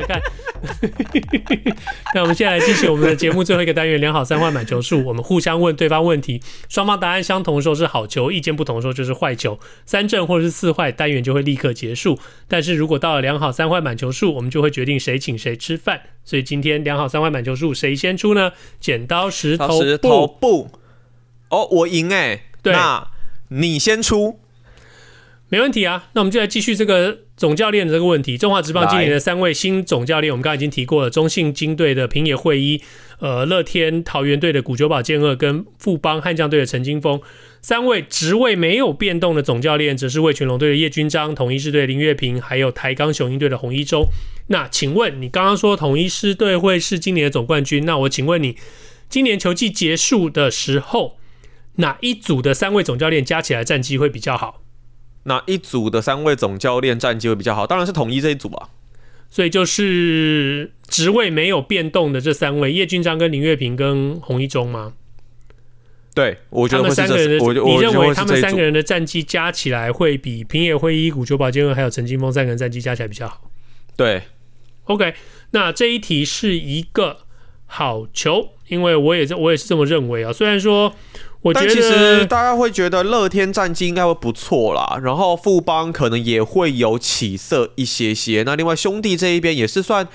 那我们现在来继续我们的节目最后一个单元，良好三坏满球数。我们互相问对方问题，双方答案相同的时候是好球，意见不同的时候就是坏球。三正或者是四坏，单元就会立刻结束。但是如果到了良好三坏满球数，我们就会决定谁请谁吃饭。所以今天良好三坏满球数，谁先出呢？剪刀石头布。哦，我赢哎。对。那你先出。没问题啊。那我们就来继续这个。总教练的这个问题，中华职棒今年的三位新总教练，我们刚刚已经提过了，中信金队的平野惠一，呃，乐天桃园队的古久保健二，跟富邦悍将队的陈金峰，三位职位没有变动的总教练，则是魏全龙队的叶君章、统一狮队林月平，还有台钢雄鹰队的洪一中。那请问你刚刚说统一狮队会是今年的总冠军，那我请问你，今年球季结束的时候，哪一组的三位总教练加起来战绩会比较好？哪一组的三位总教练战绩会比较好？当然是统一这一组啊。所以就是职位没有变动的这三位：叶君章、跟林月平、跟洪一中吗？对，我觉得他们三个人的，你认为他们三个人的战绩加起来会比平野会一、古久保健二还有陈金峰三个人战绩加起来比较好？对。OK，那这一题是一个好球，因为我也我也是这么认为啊。虽然说。我觉得其实大家会觉得乐天战绩应该会不错啦，然后富邦可能也会有起色一些些。那另外兄弟这一边也是算，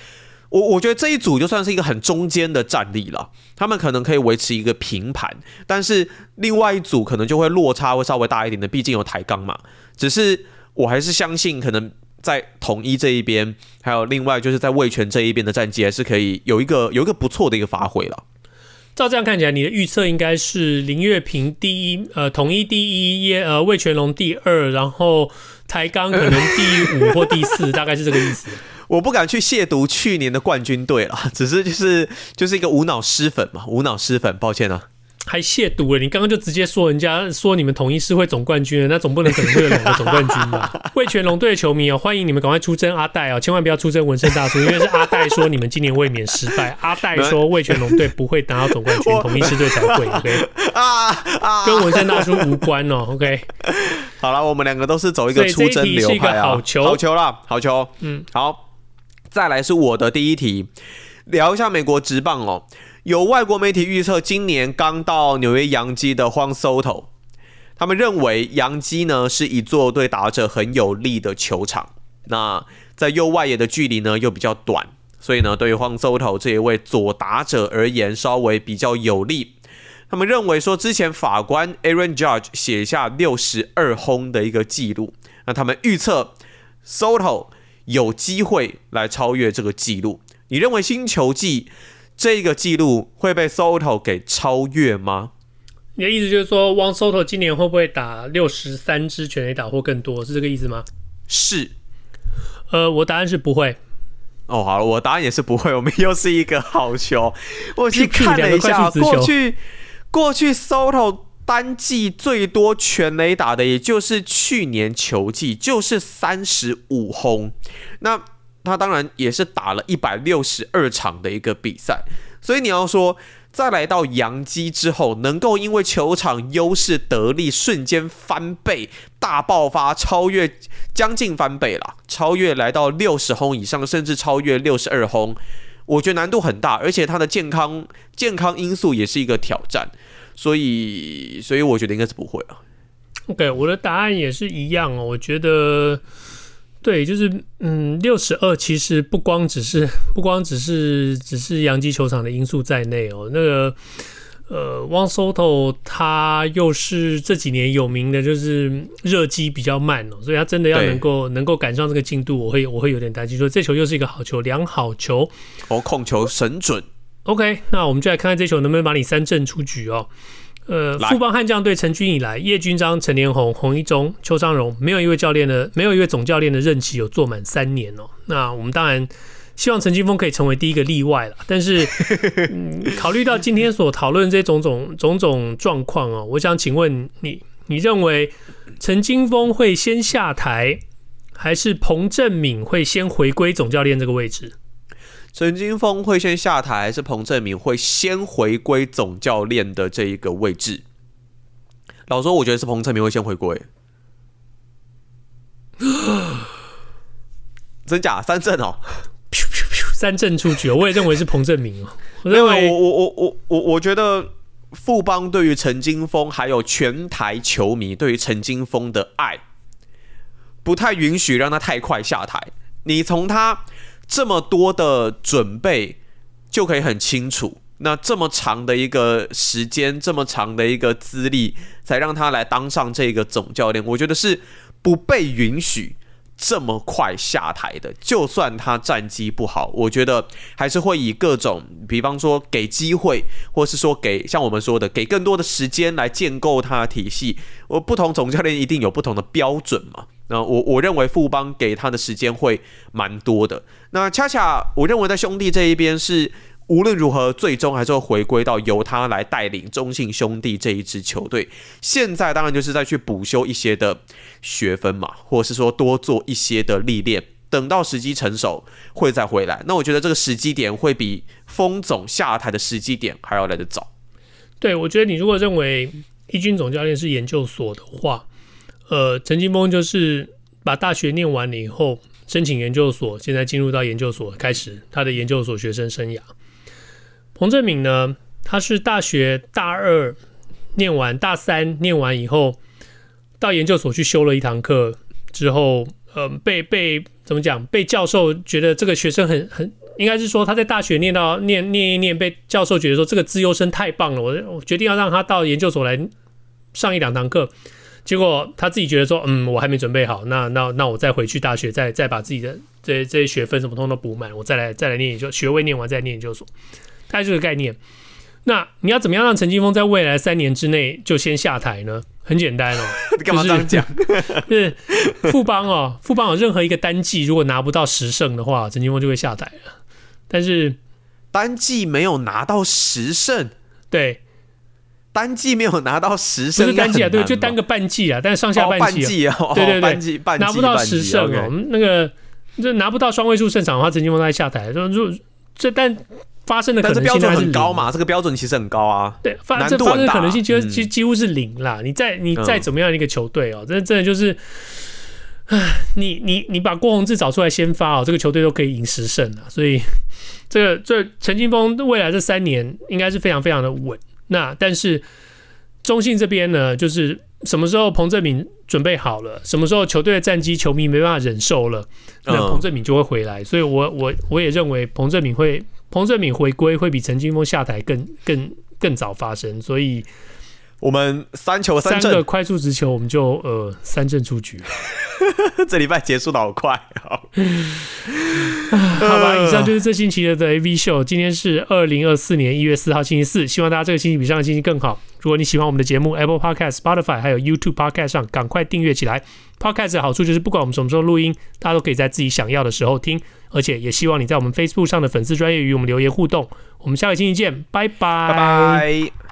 我我觉得这一组就算是一个很中间的战力了，他们可能可以维持一个平盘。但是另外一组可能就会落差会稍微大一点的，毕竟有台钢嘛。只是我还是相信，可能在统一这一边，还有另外就是在味全这一边的战绩，还是可以有一个有一个不错的一个发挥了。照这样看起来，你的预测应该是林月平第一，呃，统一第一，耶，呃，魏全龙第二，然后台钢可能第五或第四，大概是这个意思。我不敢去亵渎去年的冠军队了，只是就是就是一个无脑失粉嘛，无脑失粉，抱歉啊。还亵渎了！你刚刚就直接说人家说你们统一狮会总冠军了，那总不能可能会有两个总冠军吧？味全龙队的球迷哦，欢迎你们赶快出征阿戴哦，千万不要出征纹身大叔，因为是阿戴说你们今年卫冕失败，阿戴说味全龙队不会拿到总冠军，统一狮队才会。OK 啊啊，跟纹身大叔无关哦。OK，好了，我们两个都是走一个出征流派啊，好球，好球啦，好球。嗯，好，再来是我的第一题，聊一下美国职棒哦。有外国媒体预测，今年刚到纽约洋基的 Juan Soto，他们认为洋基呢是一座对打者很有利的球场。那在右外野的距离呢又比较短，所以呢对于 Juan Soto 这一位左打者而言稍微比较有利。他们认为说，之前法官 Aaron Judge 写下六十二轰的一个记录，那他们预测 Soto 有机会来超越这个记录。你认为新球季？这个记录会被 Soto 给超越吗？你的意思就是说，Juan Soto 今年会不会打六十三支全垒打或更多？是这个意思吗？是。呃，我答案是不会。哦，好了，我答案也是不会。我们又是一个好球。我去看了一下，过去过去 Soto 单季最多全垒打的，也就是去年球季，就是三十五轰。那他当然也是打了一百六十二场的一个比赛，所以你要说再来到杨基之后，能够因为球场优势得利，瞬间翻倍、大爆发，超越将近翻倍了，超越来到六十轰以上，甚至超越六十二轰，我觉得难度很大，而且他的健康健康因素也是一个挑战，所以所以我觉得应该是不会啊。OK，我的答案也是一样哦，我觉得。对，就是嗯，六十二其实不光只是不光只是只是洋基球场的因素在内哦。那个呃，Juan Soto 他又是这几年有名的，就是热机比较慢哦，所以他真的要能够能够赶上这个进度，我会我会有点担心。说这球又是一个好球，两好球，哦，控球神准。OK，那我们就来看看这球能不能把你三振出局哦。呃，富邦悍将队成军以来，叶军章、陈连红、洪一中、邱昌荣，没有一位教练的，没有一位总教练的任期有做满三年哦。那我们当然希望陈金峰可以成为第一个例外了。但是，嗯、考虑到今天所讨论这种种种种状况哦，我想请问你，你认为陈金峰会先下台，还是彭振敏会先回归总教练这个位置？陈金峰会先下台，还是彭振明会先回归总教练的这一个位置？老实说，我觉得是彭振明会先回归。真假三振哦，三振出局，我也认为是彭振明哦。我认为我我我我我我觉得富邦对于陈金峰还有全台球迷对于陈金峰的爱，不太允许让他太快下台。你从他。这么多的准备就可以很清楚，那这么长的一个时间，这么长的一个资历，才让他来当上这个总教练，我觉得是不被允许这么快下台的。就算他战绩不好，我觉得还是会以各种，比方说给机会，或是说给像我们说的，给更多的时间来建构他的体系。我不同总教练一定有不同的标准嘛。那我我认为富邦给他的时间会蛮多的。那恰恰我认为在兄弟这一边是无论如何最终还是会回归到由他来带领中信兄弟这一支球队。现在当然就是再去补修一些的学分嘛，或者是说多做一些的历练，等到时机成熟会再回来。那我觉得这个时机点会比锋总下台的时机点还要来得早。对，我觉得你如果认为一军总教练是研究所的话。呃，陈金锋就是把大学念完了以后，申请研究所，现在进入到研究所，开始他的研究所学生生涯。彭政闵呢，他是大学大二念完，大三念完以后，到研究所去修了一堂课之后，呃，被被怎么讲？被教授觉得这个学生很很，应该是说他在大学念到念念一念，被教授觉得说这个资优生太棒了，我我决定要让他到研究所来上一两堂课。结果他自己觉得说，嗯，我还没准备好，那那那我再回去大学，再再把自己的这这些学分什么通通都补满，我再来再来念研究，学位念完再念研究所，大概这个概念。那你要怎么样让陈金峰在未来三年之内就先下台呢？很简单哦，你干嘛这样讲？就是富邦哦，富邦有任何一个单季如果拿不到十胜的话，陈金峰就会下台了。但是单季没有拿到十胜，对。单季没有拿到十胜，不是单季啊，对，就单个半季啊，但是上下半季啊，哦、对对对，半季半季拿不到十胜哦那个这拿不到双位数胜场的话，陈金峰在下台，就就这但发生的可能性还是很高嘛，这个标准其实很高啊，对，发这发生的可能性其实其实几乎是零啦，嗯、你再你再怎么样一个球队哦，真的真的就是，唉，你你你把郭宏志找出来先发哦，这个球队都可以赢十胜啊，所以这个这陈金峰未来这三年应该是非常非常的稳。那但是中信这边呢，就是什么时候彭振敏准备好了，什么时候球队的战绩球迷没办法忍受了，那彭振敏就会回来。所以我我我也认为彭振敏会彭振敏回归会比陈金峰下台更更更早发生。所以我们三球三个快速直球，我们就呃三振出局。这礼拜结束的好快，好，好吧。以上就是这星期的的 AV 秀。今天是二零二四年一月四号星期四，希望大家这个星期比上个星期更好。如果你喜欢我们的节目，Apple Podcast、Spotify 还有 YouTube Podcast 上赶快订阅起来。Podcast 的好处就是不管我们什么时候录音，大家都可以在自己想要的时候听。而且也希望你在我们 Facebook 上的粉丝专业与我们留言互动。我们下个星期见，拜拜。拜拜。